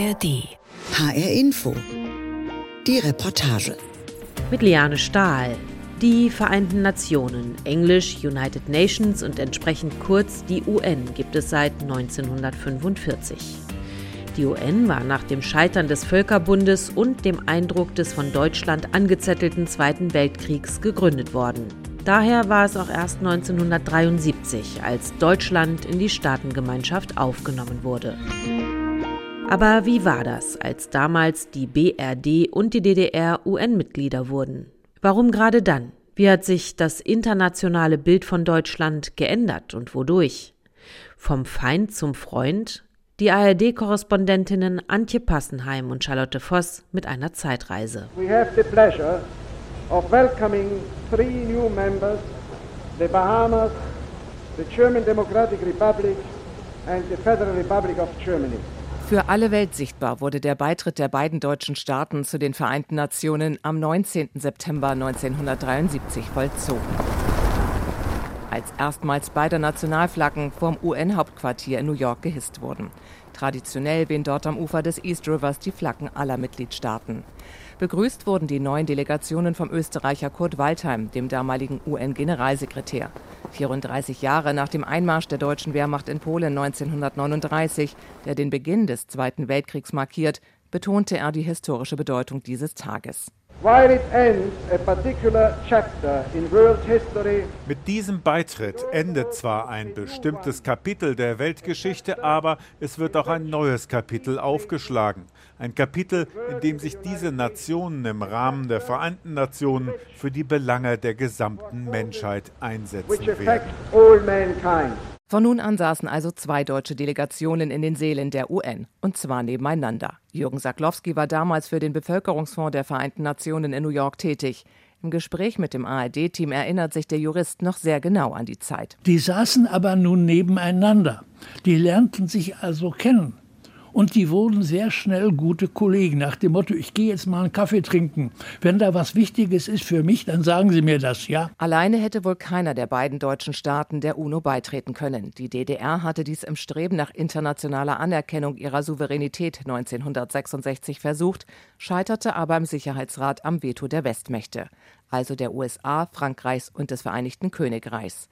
ARD. HR Info. Die Reportage. Mit Liane Stahl. Die Vereinten Nationen, Englisch United Nations und entsprechend kurz die UN, gibt es seit 1945. Die UN war nach dem Scheitern des Völkerbundes und dem Eindruck des von Deutschland angezettelten Zweiten Weltkriegs gegründet worden. Daher war es auch erst 1973, als Deutschland in die Staatengemeinschaft aufgenommen wurde. Aber wie war das, als damals die BRD und die DDR UN-Mitglieder wurden? Warum gerade dann? Wie hat sich das internationale Bild von Deutschland geändert und wodurch? Vom Feind zum Freund? Die ARD-Korrespondentinnen Antje Passenheim und Charlotte Voss mit einer Zeitreise. We have the pleasure of welcoming three new members, the Bahamas, the German Democratic Republic and the Federal Republic of Germany. Für alle Welt sichtbar wurde der Beitritt der beiden deutschen Staaten zu den Vereinten Nationen am 19. September 1973 vollzogen. Als erstmals beide Nationalflaggen vom UN-Hauptquartier in New York gehisst wurden. Traditionell wehen dort am Ufer des East Rivers die Flaggen aller Mitgliedstaaten. Begrüßt wurden die neuen Delegationen vom Österreicher Kurt Waldheim, dem damaligen UN-Generalsekretär. 34 Jahre nach dem Einmarsch der deutschen Wehrmacht in Polen 1939, der den Beginn des Zweiten Weltkriegs markiert, betonte er die historische Bedeutung dieses Tages. Mit diesem Beitritt endet zwar ein bestimmtes Kapitel der Weltgeschichte, aber es wird auch ein neues Kapitel aufgeschlagen. Ein Kapitel, in dem sich diese Nationen im Rahmen der Vereinten Nationen für die Belange der gesamten Menschheit einsetzen werden. Von nun an saßen also zwei deutsche Delegationen in den Seelen der UN, und zwar nebeneinander. Jürgen Saklowski war damals für den Bevölkerungsfonds der Vereinten Nationen in New York tätig. Im Gespräch mit dem ARD-Team erinnert sich der Jurist noch sehr genau an die Zeit. Die saßen aber nun nebeneinander. Die lernten sich also kennen. Und die wurden sehr schnell gute Kollegen nach dem Motto, ich gehe jetzt mal einen Kaffee trinken. Wenn da was Wichtiges ist für mich, dann sagen Sie mir das, ja? Alleine hätte wohl keiner der beiden deutschen Staaten der UNO beitreten können. Die DDR hatte dies im Streben nach internationaler Anerkennung ihrer Souveränität 1966 versucht, scheiterte aber im Sicherheitsrat am Veto der Westmächte, also der USA, Frankreichs und des Vereinigten Königreichs.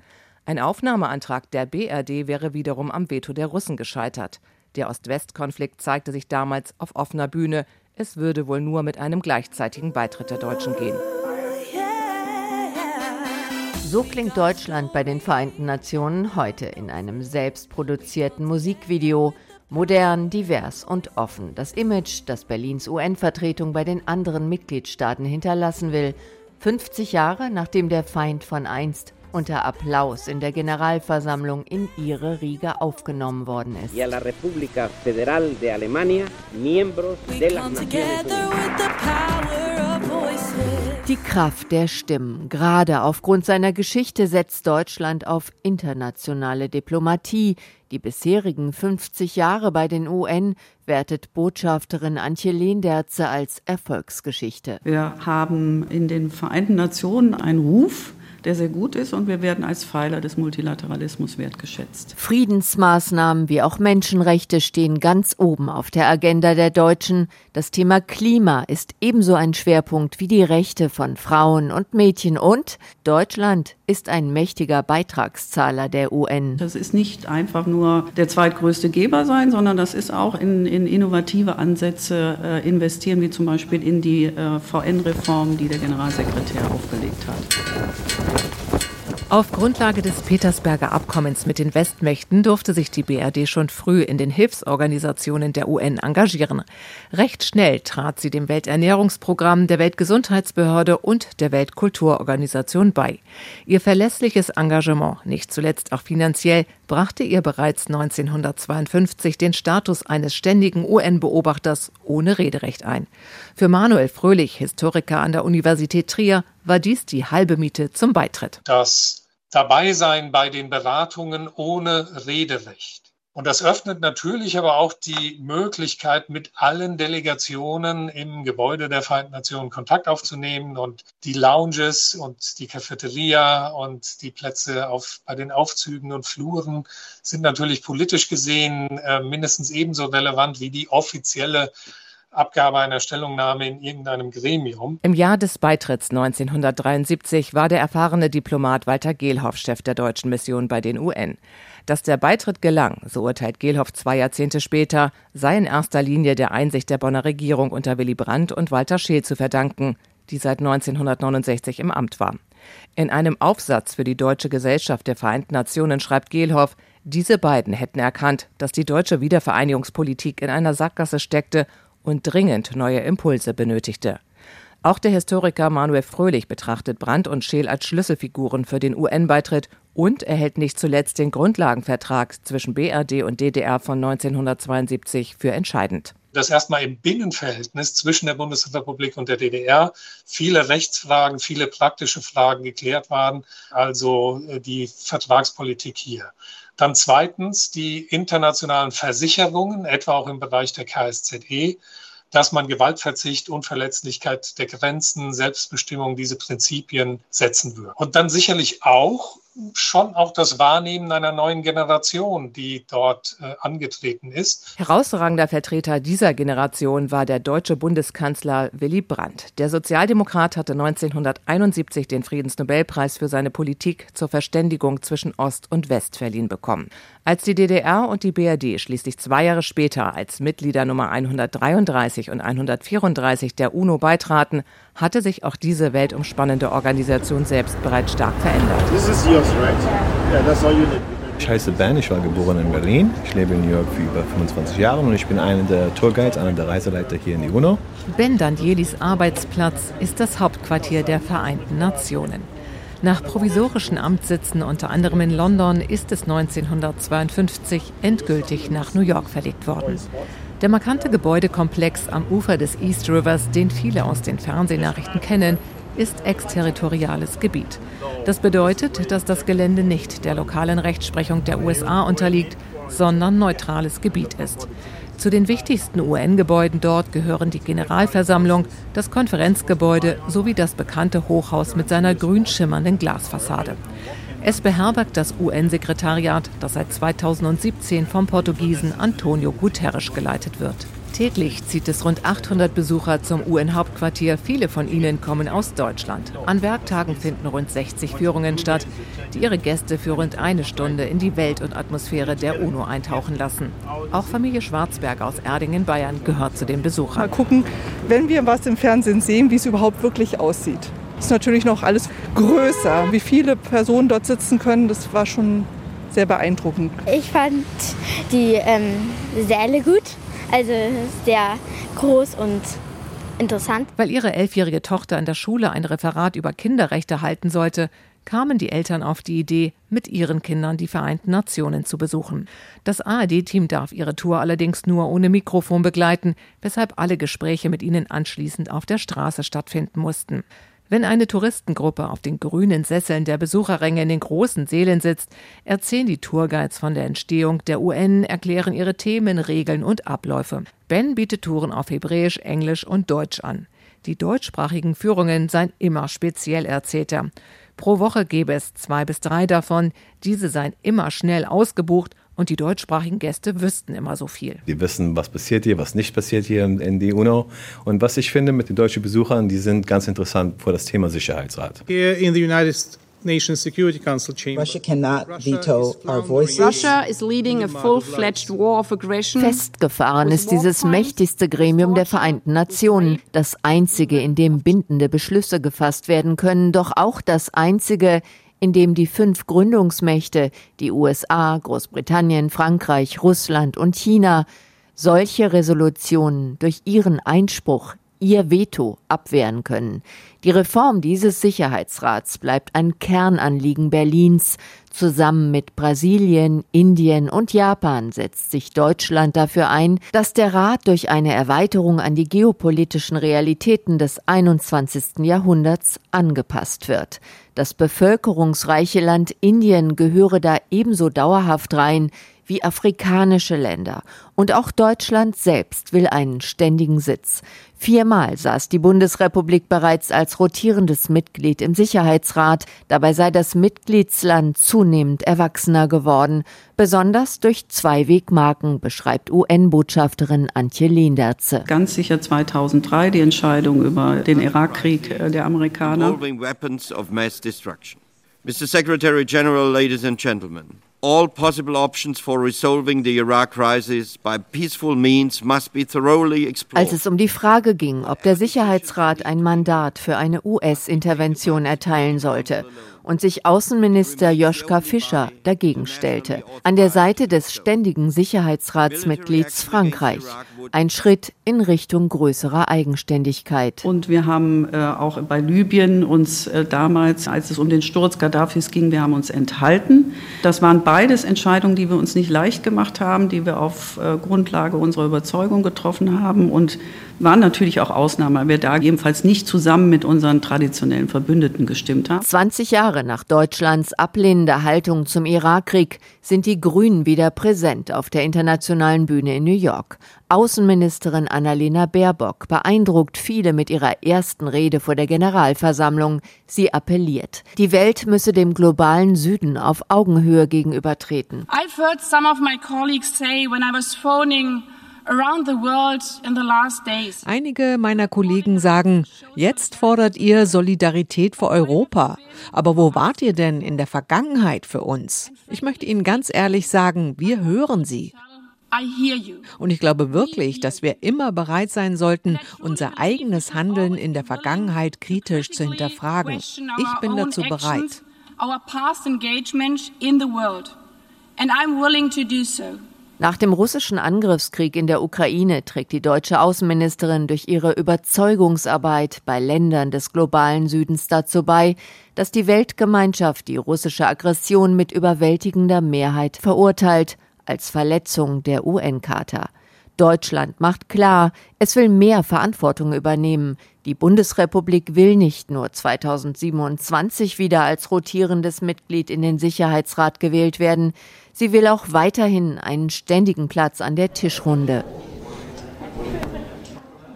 Ein Aufnahmeantrag der BRD wäre wiederum am Veto der Russen gescheitert. Der Ost-West-Konflikt zeigte sich damals auf offener Bühne. Es würde wohl nur mit einem gleichzeitigen Beitritt der Deutschen gehen. So klingt Deutschland bei den Vereinten Nationen heute in einem selbstproduzierten Musikvideo. Modern, divers und offen. Das Image, das Berlins UN-Vertretung bei den anderen Mitgliedstaaten hinterlassen will. 50 Jahre nachdem der Feind von einst unter Applaus in der Generalversammlung in ihre Riege aufgenommen worden ist. Y a la República Federal de Alemania, miembros de las Naciones Die Kraft der Stimmen. Gerade aufgrund seiner Geschichte setzt Deutschland auf internationale Diplomatie. Die bisherigen 50 Jahre bei den UN wertet Botschafterin Antje Lehnderze als Erfolgsgeschichte. Wir haben in den Vereinten Nationen einen Ruf, der sehr gut ist und wir werden als Pfeiler des Multilateralismus wertgeschätzt. Friedensmaßnahmen wie auch Menschenrechte stehen ganz oben auf der Agenda der Deutschen. Das Thema Klima ist ebenso ein Schwerpunkt wie die Rechte von Frauen und Mädchen und Deutschland ist ein mächtiger Beitragszahler der UN. Das ist nicht einfach nur der zweitgrößte Geber sein, sondern das ist auch in, in innovative Ansätze äh, investieren, wie zum Beispiel in die äh, VN-Reform, die der Generalsekretär aufgelegt hat. Auf Grundlage des Petersberger Abkommens mit den Westmächten durfte sich die BRD schon früh in den Hilfsorganisationen der UN engagieren. Recht schnell trat sie dem Welternährungsprogramm, der Weltgesundheitsbehörde und der Weltkulturorganisation bei. Ihr verlässliches Engagement, nicht zuletzt auch finanziell, brachte ihr bereits 1952 den Status eines ständigen UN-Beobachters ohne Rederecht ein. Für Manuel Fröhlich, Historiker an der Universität Trier, war dies die halbe Miete zum Beitritt. Das Dabeisein bei den Beratungen ohne Rederecht. Und das öffnet natürlich aber auch die Möglichkeit, mit allen Delegationen im Gebäude der Vereinten Nationen Kontakt aufzunehmen und die Lounges und die Cafeteria und die Plätze auf, bei den Aufzügen und Fluren sind natürlich politisch gesehen äh, mindestens ebenso relevant wie die offizielle Abgabe einer Stellungnahme in irgendeinem Gremium. Im Jahr des Beitritts 1973 war der erfahrene Diplomat Walter Gehlhoff Chef der deutschen Mission bei den UN. Dass der Beitritt gelang, so urteilt Gehlhoff zwei Jahrzehnte später, sei in erster Linie der Einsicht der Bonner Regierung unter Willy Brandt und Walter Scheel zu verdanken, die seit 1969 im Amt war. In einem Aufsatz für die Deutsche Gesellschaft der Vereinten Nationen schreibt Gehlhoff, diese beiden hätten erkannt, dass die deutsche Wiedervereinigungspolitik in einer Sackgasse steckte und dringend neue Impulse benötigte. Auch der Historiker Manuel Fröhlich betrachtet Brandt und Scheel als Schlüsselfiguren für den UN-Beitritt und erhält nicht zuletzt den Grundlagenvertrag zwischen BRD und DDR von 1972 für entscheidend dass erstmal im Binnenverhältnis zwischen der Bundesrepublik und der DDR viele Rechtsfragen, viele praktische Fragen geklärt waren, also äh, die Vertragspolitik hier. Dann zweitens die internationalen Versicherungen, etwa auch im Bereich der KSZE, dass man Gewaltverzicht, Unverletzlichkeit der Grenzen, Selbstbestimmung, diese Prinzipien setzen würde. Und dann sicherlich auch schon auch das Wahrnehmen einer neuen Generation, die dort äh, angetreten ist. Herausragender Vertreter dieser Generation war der deutsche Bundeskanzler Willy Brandt. Der Sozialdemokrat hatte 1971 den Friedensnobelpreis für seine Politik zur Verständigung zwischen Ost und West verliehen bekommen. Als die DDR und die BRD schließlich zwei Jahre später als Mitglieder Nummer 133 und 134 der UNO beitraten, hatte sich auch diese weltumspannende Organisation selbst bereits stark verändert. Ich heiße Ben, ich war geboren in Berlin. Ich lebe in New York für über 25 Jahre und ich bin einer der Tourguides, einer der Reiseleiter hier in die UNO. Ben Dandielis Arbeitsplatz ist das Hauptquartier der Vereinten Nationen. Nach provisorischen Amtssitzen unter anderem in London ist es 1952 endgültig nach New York verlegt worden. Der markante Gebäudekomplex am Ufer des East Rivers, den viele aus den Fernsehnachrichten kennen, ist exterritoriales Gebiet. Das bedeutet, dass das Gelände nicht der lokalen Rechtsprechung der USA unterliegt, sondern neutrales Gebiet ist. Zu den wichtigsten UN-Gebäuden dort gehören die Generalversammlung, das Konferenzgebäude sowie das bekannte Hochhaus mit seiner grün schimmernden Glasfassade. Es beherbergt das UN-Sekretariat, das seit 2017 vom Portugiesen Antonio Guterres geleitet wird. Täglich zieht es rund 800 Besucher zum UN-Hauptquartier. Viele von ihnen kommen aus Deutschland. An Werktagen finden rund 60 Führungen statt, die ihre Gäste für rund eine Stunde in die Welt und Atmosphäre der UNO eintauchen lassen. Auch Familie Schwarzberg aus Erding in Bayern gehört zu den Besuchern. Mal gucken, wenn wir was im Fernsehen sehen, wie es überhaupt wirklich aussieht ist natürlich noch alles größer. Wie viele Personen dort sitzen können, das war schon sehr beeindruckend. Ich fand die ähm, Säle gut, also sehr groß und interessant. Weil ihre elfjährige Tochter in der Schule ein Referat über Kinderrechte halten sollte, kamen die Eltern auf die Idee, mit ihren Kindern die Vereinten Nationen zu besuchen. Das ARD-Team darf ihre Tour allerdings nur ohne Mikrofon begleiten, weshalb alle Gespräche mit ihnen anschließend auf der Straße stattfinden mussten. Wenn eine Touristengruppe auf den grünen Sesseln der Besucherränge in den großen Seelen sitzt, erzählen die Tourguides von der Entstehung der UN, erklären ihre Themen, Regeln und Abläufe. Ben bietet Touren auf Hebräisch, Englisch und Deutsch an. Die deutschsprachigen Führungen seien immer speziell, erzählt er. Pro Woche gäbe es zwei bis drei davon. Diese seien immer schnell ausgebucht und die deutschsprachigen Gäste wüssten immer so viel. Die wissen, was passiert hier, was nicht passiert hier in die UNO. Und was ich finde mit den deutschen Besuchern, die sind ganz interessant vor das Thema Sicherheitsrat. Here in the United Nations Security Council chamber. Russia cannot veto our voices. Russia is leading a full-fledged war of aggression. Festgefahren ist dieses mächtigste Gremium der Vereinten Nationen, das einzige, in dem bindende Beschlüsse gefasst werden können, doch auch das einzige, in dem die fünf Gründungsmächte, die USA, Großbritannien, Frankreich, Russland und China, solche Resolutionen durch ihren Einspruch, ihr Veto abwehren können. Die Reform dieses Sicherheitsrats bleibt ein Kernanliegen Berlins. Zusammen mit Brasilien, Indien und Japan setzt sich Deutschland dafür ein, dass der Rat durch eine Erweiterung an die geopolitischen Realitäten des 21. Jahrhunderts angepasst wird. Das bevölkerungsreiche Land Indien gehöre da ebenso dauerhaft rein wie afrikanische Länder. Und auch Deutschland selbst will einen ständigen Sitz. Viermal saß die Bundesrepublik bereits als rotierendes Mitglied im Sicherheitsrat. Dabei sei das Mitgliedsland zunehmend erwachsener geworden, besonders durch zwei Wegmarken, beschreibt UN-Botschafterin Antje Lehnerze. Ganz sicher 2003 die Entscheidung über den Irakkrieg der Amerikaner. Mr. Secretary General, ladies and gentlemen, all possible options for resolving the Iraq crisis by peaceful means must be thoroughly explored. Als es um die Frage ging, ob der Sicherheitsrat ein Mandat für eine US-Intervention erteilen sollte und sich Außenminister Joschka Fischer dagegen stellte. An der Seite des ständigen Sicherheitsratsmitglieds Frankreich. Ein Schritt in Richtung größerer Eigenständigkeit. Und wir haben äh, auch bei Libyen uns äh, damals, als es um den Sturz Gaddafis ging, wir haben uns enthalten. Das waren beides Entscheidungen, die wir uns nicht leicht gemacht haben, die wir auf äh, Grundlage unserer Überzeugung getroffen haben und waren natürlich auch Ausnahmen, weil wir da ebenfalls nicht zusammen mit unseren traditionellen Verbündeten gestimmt haben. 20 Jahre nach Deutschlands ablehnender Haltung zum Irakkrieg sind die Grünen wieder präsent auf der internationalen Bühne in New York. Außenministerin Annalena Baerbock beeindruckt viele mit ihrer ersten Rede vor der Generalversammlung. Sie appelliert, die Welt müsse dem globalen Süden auf Augenhöhe gegenübertreten. I've heard some of my colleagues say when I was phoning Einige meiner Kollegen sagen, jetzt fordert ihr Solidarität für Europa. Aber wo wart ihr denn in der Vergangenheit für uns? Ich möchte Ihnen ganz ehrlich sagen, wir hören Sie. Und ich glaube wirklich, dass wir immer bereit sein sollten, unser eigenes Handeln in der Vergangenheit kritisch zu hinterfragen. Ich bin dazu bereit. And I'm willing to do so. Nach dem russischen Angriffskrieg in der Ukraine trägt die deutsche Außenministerin durch ihre Überzeugungsarbeit bei Ländern des globalen Südens dazu bei, dass die Weltgemeinschaft die russische Aggression mit überwältigender Mehrheit verurteilt als Verletzung der UN-Charta. Deutschland macht klar, es will mehr Verantwortung übernehmen. Die Bundesrepublik will nicht nur 2027 wieder als rotierendes Mitglied in den Sicherheitsrat gewählt werden, sie will auch weiterhin einen ständigen Platz an der Tischrunde.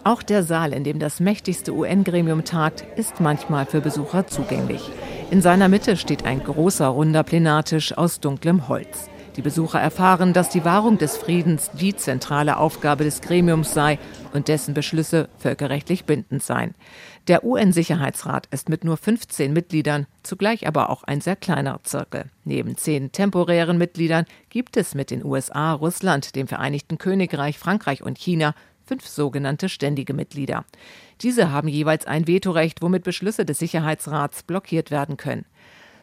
Auch der Saal, in dem das mächtigste UN-Gremium tagt, ist manchmal für Besucher zugänglich. In seiner Mitte steht ein großer runder Plenartisch aus dunklem Holz. Die Besucher erfahren, dass die Wahrung des Friedens die zentrale Aufgabe des Gremiums sei und dessen Beschlüsse völkerrechtlich bindend seien. Der UN-Sicherheitsrat ist mit nur 15 Mitgliedern zugleich aber auch ein sehr kleiner Zirkel. Neben zehn temporären Mitgliedern gibt es mit den USA, Russland, dem Vereinigten Königreich, Frankreich und China fünf sogenannte ständige Mitglieder. Diese haben jeweils ein Vetorecht, womit Beschlüsse des Sicherheitsrats blockiert werden können.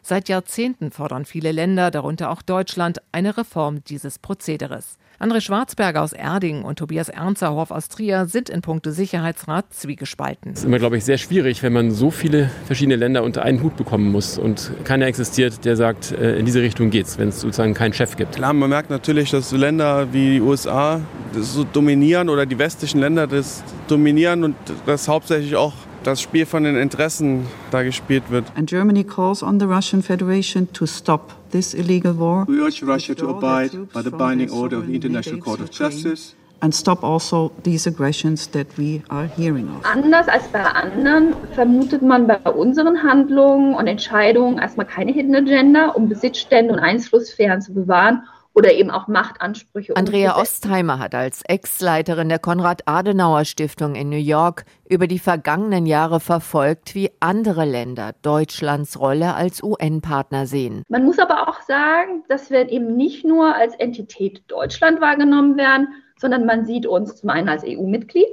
Seit Jahrzehnten fordern viele Länder, darunter auch Deutschland, eine Reform dieses Prozederes. André Schwarzberger aus Erding und Tobias Ernzerhoff aus Trier sind in puncto Sicherheitsrat zwiegespalten. Es ist immer, glaube ich, sehr schwierig, wenn man so viele verschiedene Länder unter einen Hut bekommen muss und keiner existiert, der sagt, äh, in diese Richtung geht's, wenn es sozusagen keinen Chef gibt. Klar, man merkt natürlich, dass Länder wie die USA das so dominieren oder die westlichen Länder das dominieren und das hauptsächlich auch das Spiel von den Interessen da gespielt wird. And Germany calls on the Russian Federation to stop this illegal war. We urge Russia to abide by the binding order of the International Court of Justice. And stop also these aggressions that we are hearing of. Anders als bei anderen vermutet man bei unseren Handlungen und Entscheidungen erstmal keine Hidden Agenda, um Besitzstände und Einflusssphären zu bewahren oder eben auch Machtansprüche. Andrea Ostheimer hat als Ex-Leiterin der Konrad-Adenauer-Stiftung in New York über die vergangenen Jahre verfolgt, wie andere Länder Deutschlands Rolle als UN-Partner sehen. Man muss aber auch sagen, dass wir eben nicht nur als Entität Deutschland wahrgenommen werden, sondern man sieht uns zum einen als EU-Mitglied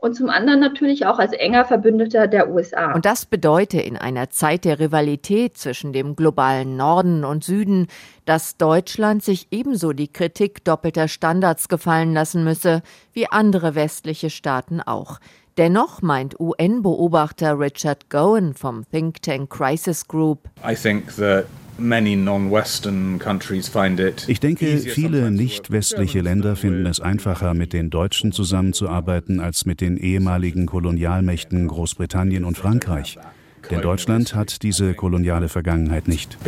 und zum anderen natürlich auch als enger Verbündeter der USA. Und das bedeutet in einer Zeit der Rivalität zwischen dem globalen Norden und Süden, dass Deutschland sich ebenso die Kritik doppelter Standards gefallen lassen müsse, wie andere westliche Staaten auch. Dennoch meint UN-Beobachter Richard Gowen vom Think Tank Crisis Group. I think that ich denke, viele nicht westliche Länder finden es einfacher, mit den Deutschen zusammenzuarbeiten, als mit den ehemaligen Kolonialmächten Großbritannien und Frankreich. Denn Deutschland hat diese koloniale Vergangenheit nicht.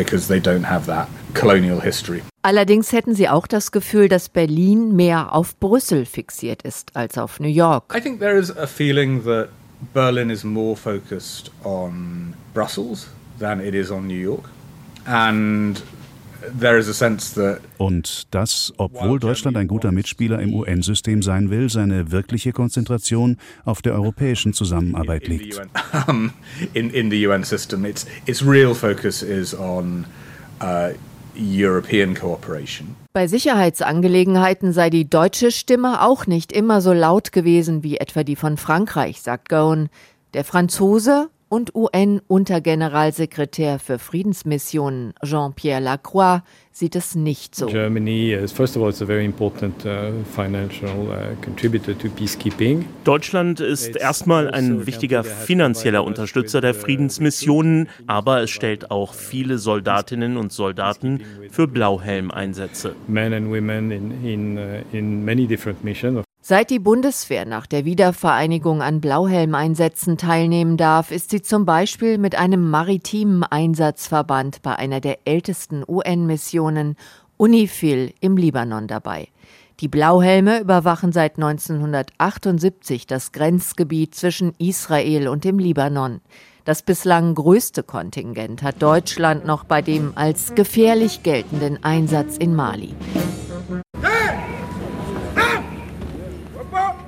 Allerdings hätten sie auch das Gefühl, dass Berlin mehr auf Brüssel fixiert ist als auf New York. I think there is a feeling that Berlin is more focused on Brussels than it is on New York. And und dass, obwohl Deutschland ein guter Mitspieler im UN-System sein will, seine wirkliche Konzentration auf der europäischen Zusammenarbeit liegt. In, in the UN system, its, its real focus is on uh, European cooperation. Bei Sicherheitsangelegenheiten sei die deutsche Stimme auch nicht immer so laut gewesen wie etwa die von Frankreich, sagt Gowan. Der Franzose und UN-Untergeneralsekretär für Friedensmissionen Jean-Pierre Lacroix sieht es nicht so. Germany is first of all it's a very important uh, financial uh, contributor to peacekeeping. Deutschland ist erstmal ein also wichtiger finanzieller Unterstützer der Friedensmissionen, aber es stellt auch viele Soldatinnen und Soldaten für Blauhelmeinsätze. Seit die Bundeswehr nach der Wiedervereinigung an Blauhelmeinsätzen teilnehmen darf, ist sie zum Beispiel mit einem maritimen Einsatzverband bei einer der ältesten UN-Missionen UNIFIL im Libanon dabei. Die Blauhelme überwachen seit 1978 das Grenzgebiet zwischen Israel und dem Libanon. Das bislang größte Kontingent hat Deutschland noch bei dem als gefährlich geltenden Einsatz in Mali.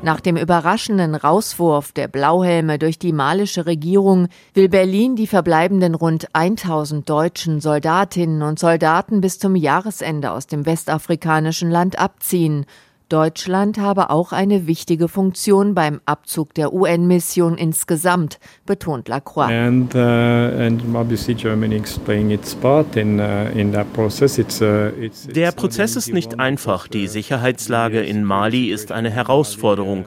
Nach dem überraschenden Rauswurf der Blauhelme durch die malische Regierung will Berlin die verbleibenden rund 1000 deutschen Soldatinnen und Soldaten bis zum Jahresende aus dem westafrikanischen Land abziehen. Deutschland habe auch eine wichtige Funktion beim Abzug der UN-Mission insgesamt, betont Lacroix. And, uh, and der Prozess ist nicht einfach. Die Sicherheitslage in Mali ist eine Herausforderung.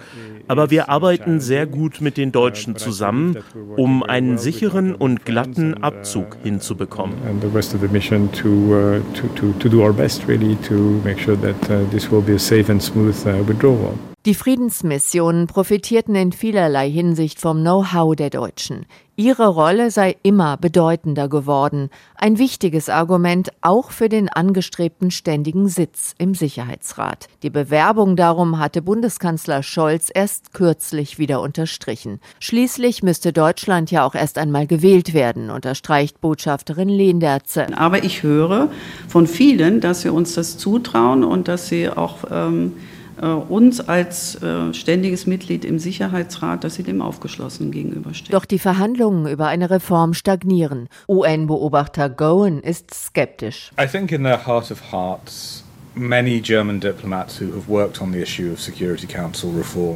Aber wir arbeiten sehr gut mit den Deutschen zusammen, um einen sicheren und glatten Abzug hinzubekommen. And the rest of the mission to, uh, to, to, to do our best really to make sure that uh, this will be a safe and smooth uh, withdrawal. Die Friedensmissionen profitierten in vielerlei Hinsicht vom Know-how der Deutschen. Ihre Rolle sei immer bedeutender geworden, ein wichtiges Argument auch für den angestrebten ständigen Sitz im Sicherheitsrat. Die Bewerbung darum hatte Bundeskanzler Scholz erst kürzlich wieder unterstrichen. Schließlich müsste Deutschland ja auch erst einmal gewählt werden, unterstreicht Botschafterin Lehnderze. Aber ich höre von vielen, dass sie uns das zutrauen und dass sie auch ähm, äh, uns als äh, ständiges Mitglied im Sicherheitsrat, dass sie dem aufgeschlossen gegenüberstehen. Doch die Verhandlungen über eine Reform stagnieren. UN-Beobachter Gowen ist skeptisch. I think in their heart of hearts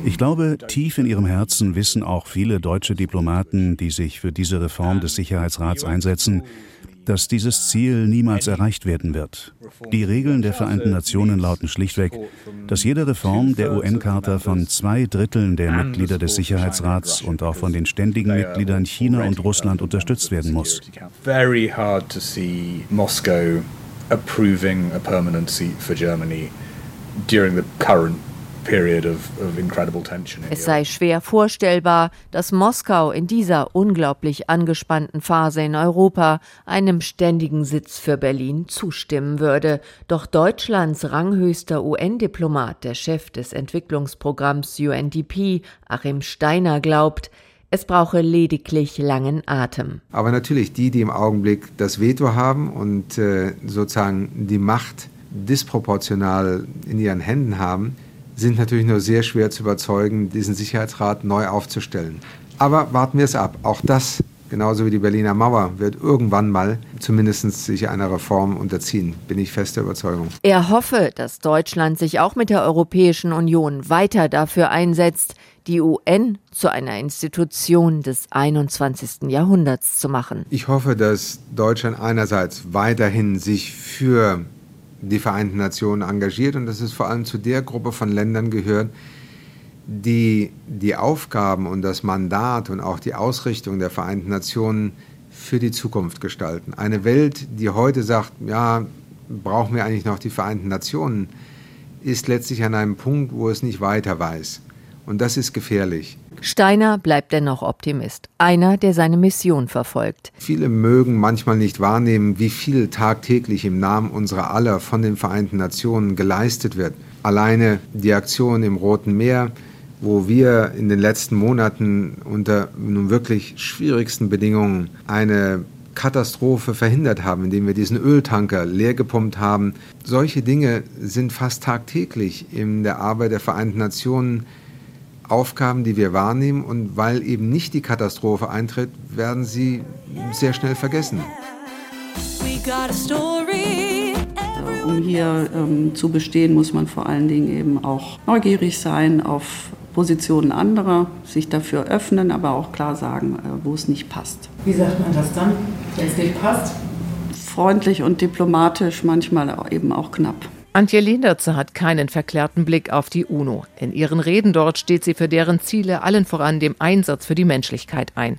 ich glaube, tief in ihrem Herzen wissen auch viele deutsche Diplomaten, die sich für diese Reform des Sicherheitsrats einsetzen, dass dieses Ziel niemals erreicht werden wird. Die Regeln der Vereinten Nationen lauten schlichtweg, dass jede Reform der UN-Charta von zwei Dritteln der Mitglieder des Sicherheitsrats und auch von den ständigen Mitgliedern China und Russland unterstützt werden muss. Approving a permanent seat for Germany during the current es sei schwer vorstellbar, dass Moskau in dieser unglaublich angespannten Phase in Europa einem ständigen Sitz für Berlin zustimmen würde. Doch Deutschlands ranghöchster UN-Diplomat, der Chef des Entwicklungsprogramms UNDP, Achim Steiner, glaubt, es brauche lediglich langen Atem. Aber natürlich die, die im Augenblick das Veto haben und äh, sozusagen die Macht disproportional in ihren Händen haben, sind natürlich nur sehr schwer zu überzeugen, diesen Sicherheitsrat neu aufzustellen. Aber warten wir es ab. Auch das, genauso wie die Berliner Mauer, wird irgendwann mal zumindest sich einer Reform unterziehen, bin ich fester Überzeugung. Er hoffe, dass Deutschland sich auch mit der Europäischen Union weiter dafür einsetzt, die UN zu einer Institution des 21. Jahrhunderts zu machen. Ich hoffe, dass Deutschland einerseits weiterhin sich für die Vereinten Nationen engagiert und dass es vor allem zu der Gruppe von Ländern gehört, die die Aufgaben und das Mandat und auch die Ausrichtung der Vereinten Nationen für die Zukunft gestalten. Eine Welt, die heute sagt, ja, brauchen wir eigentlich noch die Vereinten Nationen, ist letztlich an einem Punkt, wo es nicht weiter weiß. Und das ist gefährlich. Steiner bleibt dennoch Optimist, einer, der seine Mission verfolgt. Viele mögen manchmal nicht wahrnehmen, wie viel tagtäglich im Namen unserer aller von den Vereinten Nationen geleistet wird. Alleine die Aktion im Roten Meer, wo wir in den letzten Monaten unter nun wirklich schwierigsten Bedingungen eine Katastrophe verhindert haben, indem wir diesen Öltanker leergepumpt haben. Solche Dinge sind fast tagtäglich in der Arbeit der Vereinten Nationen Aufgaben, die wir wahrnehmen und weil eben nicht die Katastrophe eintritt, werden sie sehr schnell vergessen. Um hier ähm, zu bestehen, muss man vor allen Dingen eben auch neugierig sein auf Positionen anderer, sich dafür öffnen, aber auch klar sagen, äh, wo es nicht passt. Wie sagt man das dann, wenn es nicht passt? Freundlich und diplomatisch, manchmal eben auch knapp. Antje Lehnertze hat keinen verklärten Blick auf die UNO. In ihren Reden dort steht sie für deren Ziele allen voran dem Einsatz für die Menschlichkeit ein.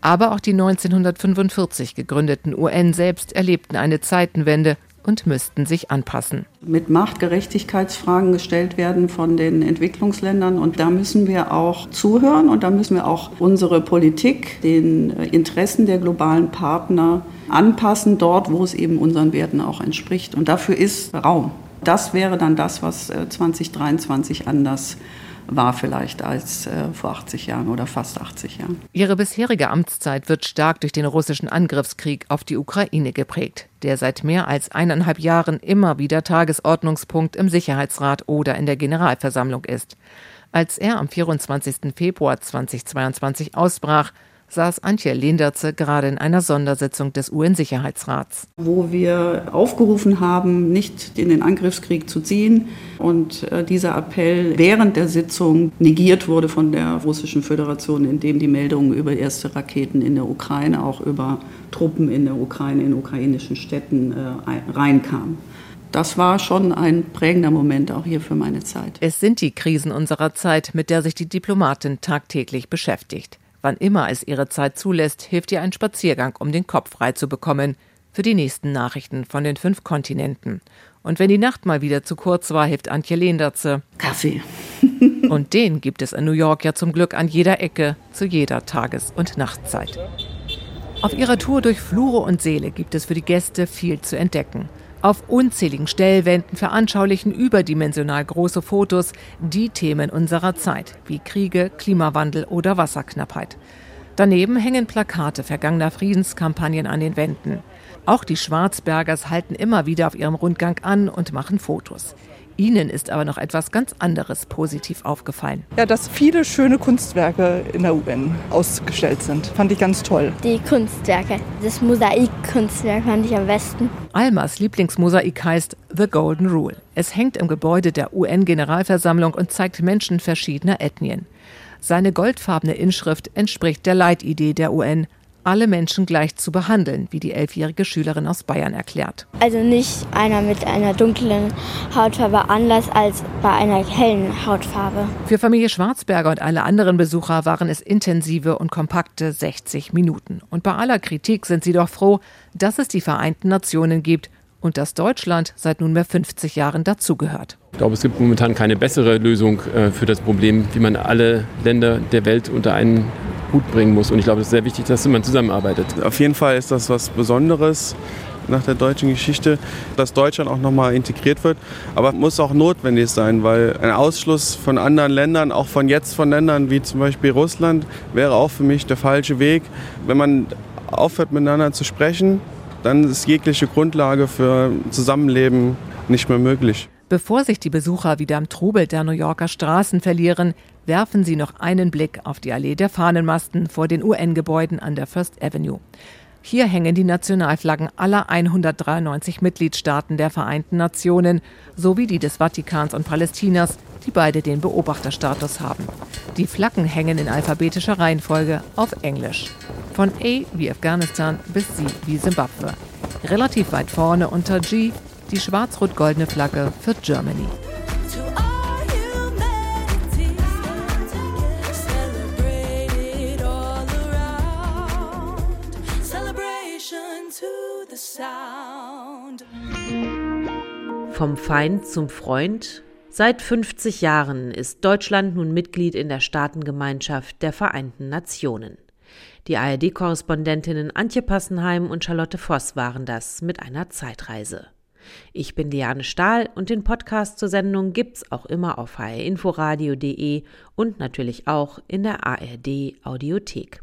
Aber auch die 1945 gegründeten UN selbst erlebten eine Zeitenwende und müssten sich anpassen. Mit Macht Gerechtigkeitsfragen gestellt werden von den Entwicklungsländern und da müssen wir auch zuhören und da müssen wir auch unsere Politik den Interessen der globalen Partner anpassen, dort wo es eben unseren Werten auch entspricht. Und dafür ist Raum. Das wäre dann das, was 2023 äh, anders war vielleicht als äh, vor 80 Jahren oder fast 80 Jahren. Ihre bisherige Amtszeit wird stark durch den russischen Angriffskrieg auf die Ukraine geprägt, der seit mehr als eineinhalb Jahren immer wieder Tagesordnungspunkt im Sicherheitsrat oder in der Generalversammlung ist. Als er am 24. Februar 2022 ausbrach, saß Antje Lenderze gerade in einer Sondersitzung des UN-Sicherheitsrats. Wo wir aufgerufen haben, nicht in den Angriffskrieg zu ziehen und äh, dieser Appell während der Sitzung negiert wurde von der Russischen Föderation, indem die Meldungen über erste Raketen in der Ukraine, auch über Truppen in der Ukraine, in ukrainischen Städten äh, reinkamen. Das war schon ein prägender Moment auch hier für meine Zeit. Es sind die Krisen unserer Zeit, mit der sich die Diplomatin tagtäglich beschäftigt. Wann immer es ihre Zeit zulässt, hilft ihr ein Spaziergang, um den Kopf frei zu bekommen für die nächsten Nachrichten von den fünf Kontinenten. Und wenn die Nacht mal wieder zu kurz war, hilft Antje Lehnertze. Kaffee. und den gibt es in New York ja zum Glück an jeder Ecke, zu jeder Tages- und Nachtzeit. Auf ihrer Tour durch Flure und Seele gibt es für die Gäste viel zu entdecken. Auf unzähligen Stellwänden veranschaulichen überdimensional große Fotos die Themen unserer Zeit, wie Kriege, Klimawandel oder Wasserknappheit. Daneben hängen Plakate vergangener Friedenskampagnen an den Wänden. Auch die Schwarzbergers halten immer wieder auf ihrem Rundgang an und machen Fotos. Ihnen ist aber noch etwas ganz anderes positiv aufgefallen. Ja, dass viele schöne Kunstwerke in der UN ausgestellt sind. Fand ich ganz toll. Die Kunstwerke. Das Mosaikkunstwerk fand ich am besten. Almas Lieblingsmosaik heißt The Golden Rule. Es hängt im Gebäude der UN-Generalversammlung und zeigt Menschen verschiedener Ethnien. Seine goldfarbene Inschrift entspricht der Leitidee der UN, alle Menschen gleich zu behandeln, wie die elfjährige Schülerin aus Bayern erklärt. Also nicht einer mit einer dunklen Hautfarbe anders als bei einer hellen Hautfarbe. Für Familie Schwarzberger und alle anderen Besucher waren es intensive und kompakte 60 Minuten. Und bei aller Kritik sind sie doch froh, dass es die Vereinten Nationen gibt und dass Deutschland seit nunmehr 50 Jahren dazugehört. Ich glaube, es gibt momentan keine bessere Lösung äh, für das Problem, wie man alle Länder der Welt unter einen Hut bringen muss. Und ich glaube, es ist sehr wichtig, dass man zusammenarbeitet. Auf jeden Fall ist das was Besonderes nach der deutschen Geschichte, dass Deutschland auch nochmal integriert wird. Aber muss auch notwendig sein, weil ein Ausschluss von anderen Ländern, auch von jetzt von Ländern wie zum Beispiel Russland, wäre auch für mich der falsche Weg. Wenn man aufhört miteinander zu sprechen, dann ist jegliche Grundlage für Zusammenleben nicht mehr möglich. Bevor sich die Besucher wieder im Trubel der New Yorker Straßen verlieren, werfen sie noch einen Blick auf die Allee der Fahnenmasten vor den UN-Gebäuden an der First Avenue. Hier hängen die Nationalflaggen aller 193 Mitgliedstaaten der Vereinten Nationen sowie die des Vatikans und Palästinas, die beide den Beobachterstatus haben. Die Flaggen hängen in alphabetischer Reihenfolge auf Englisch. Von A wie Afghanistan bis C wie Simbabwe. Relativ weit vorne unter G die schwarz-rot-goldene Flagge für Germany. Vom Feind zum Freund Seit 50 Jahren ist Deutschland nun Mitglied in der Staatengemeinschaft der Vereinten Nationen. Die ARD-Korrespondentinnen Antje Passenheim und Charlotte Voss waren das mit einer Zeitreise. Ich bin Liane Stahl und den Podcast zur Sendung gibt's auch immer auf hrinforadio.de und natürlich auch in der ARD Audiothek.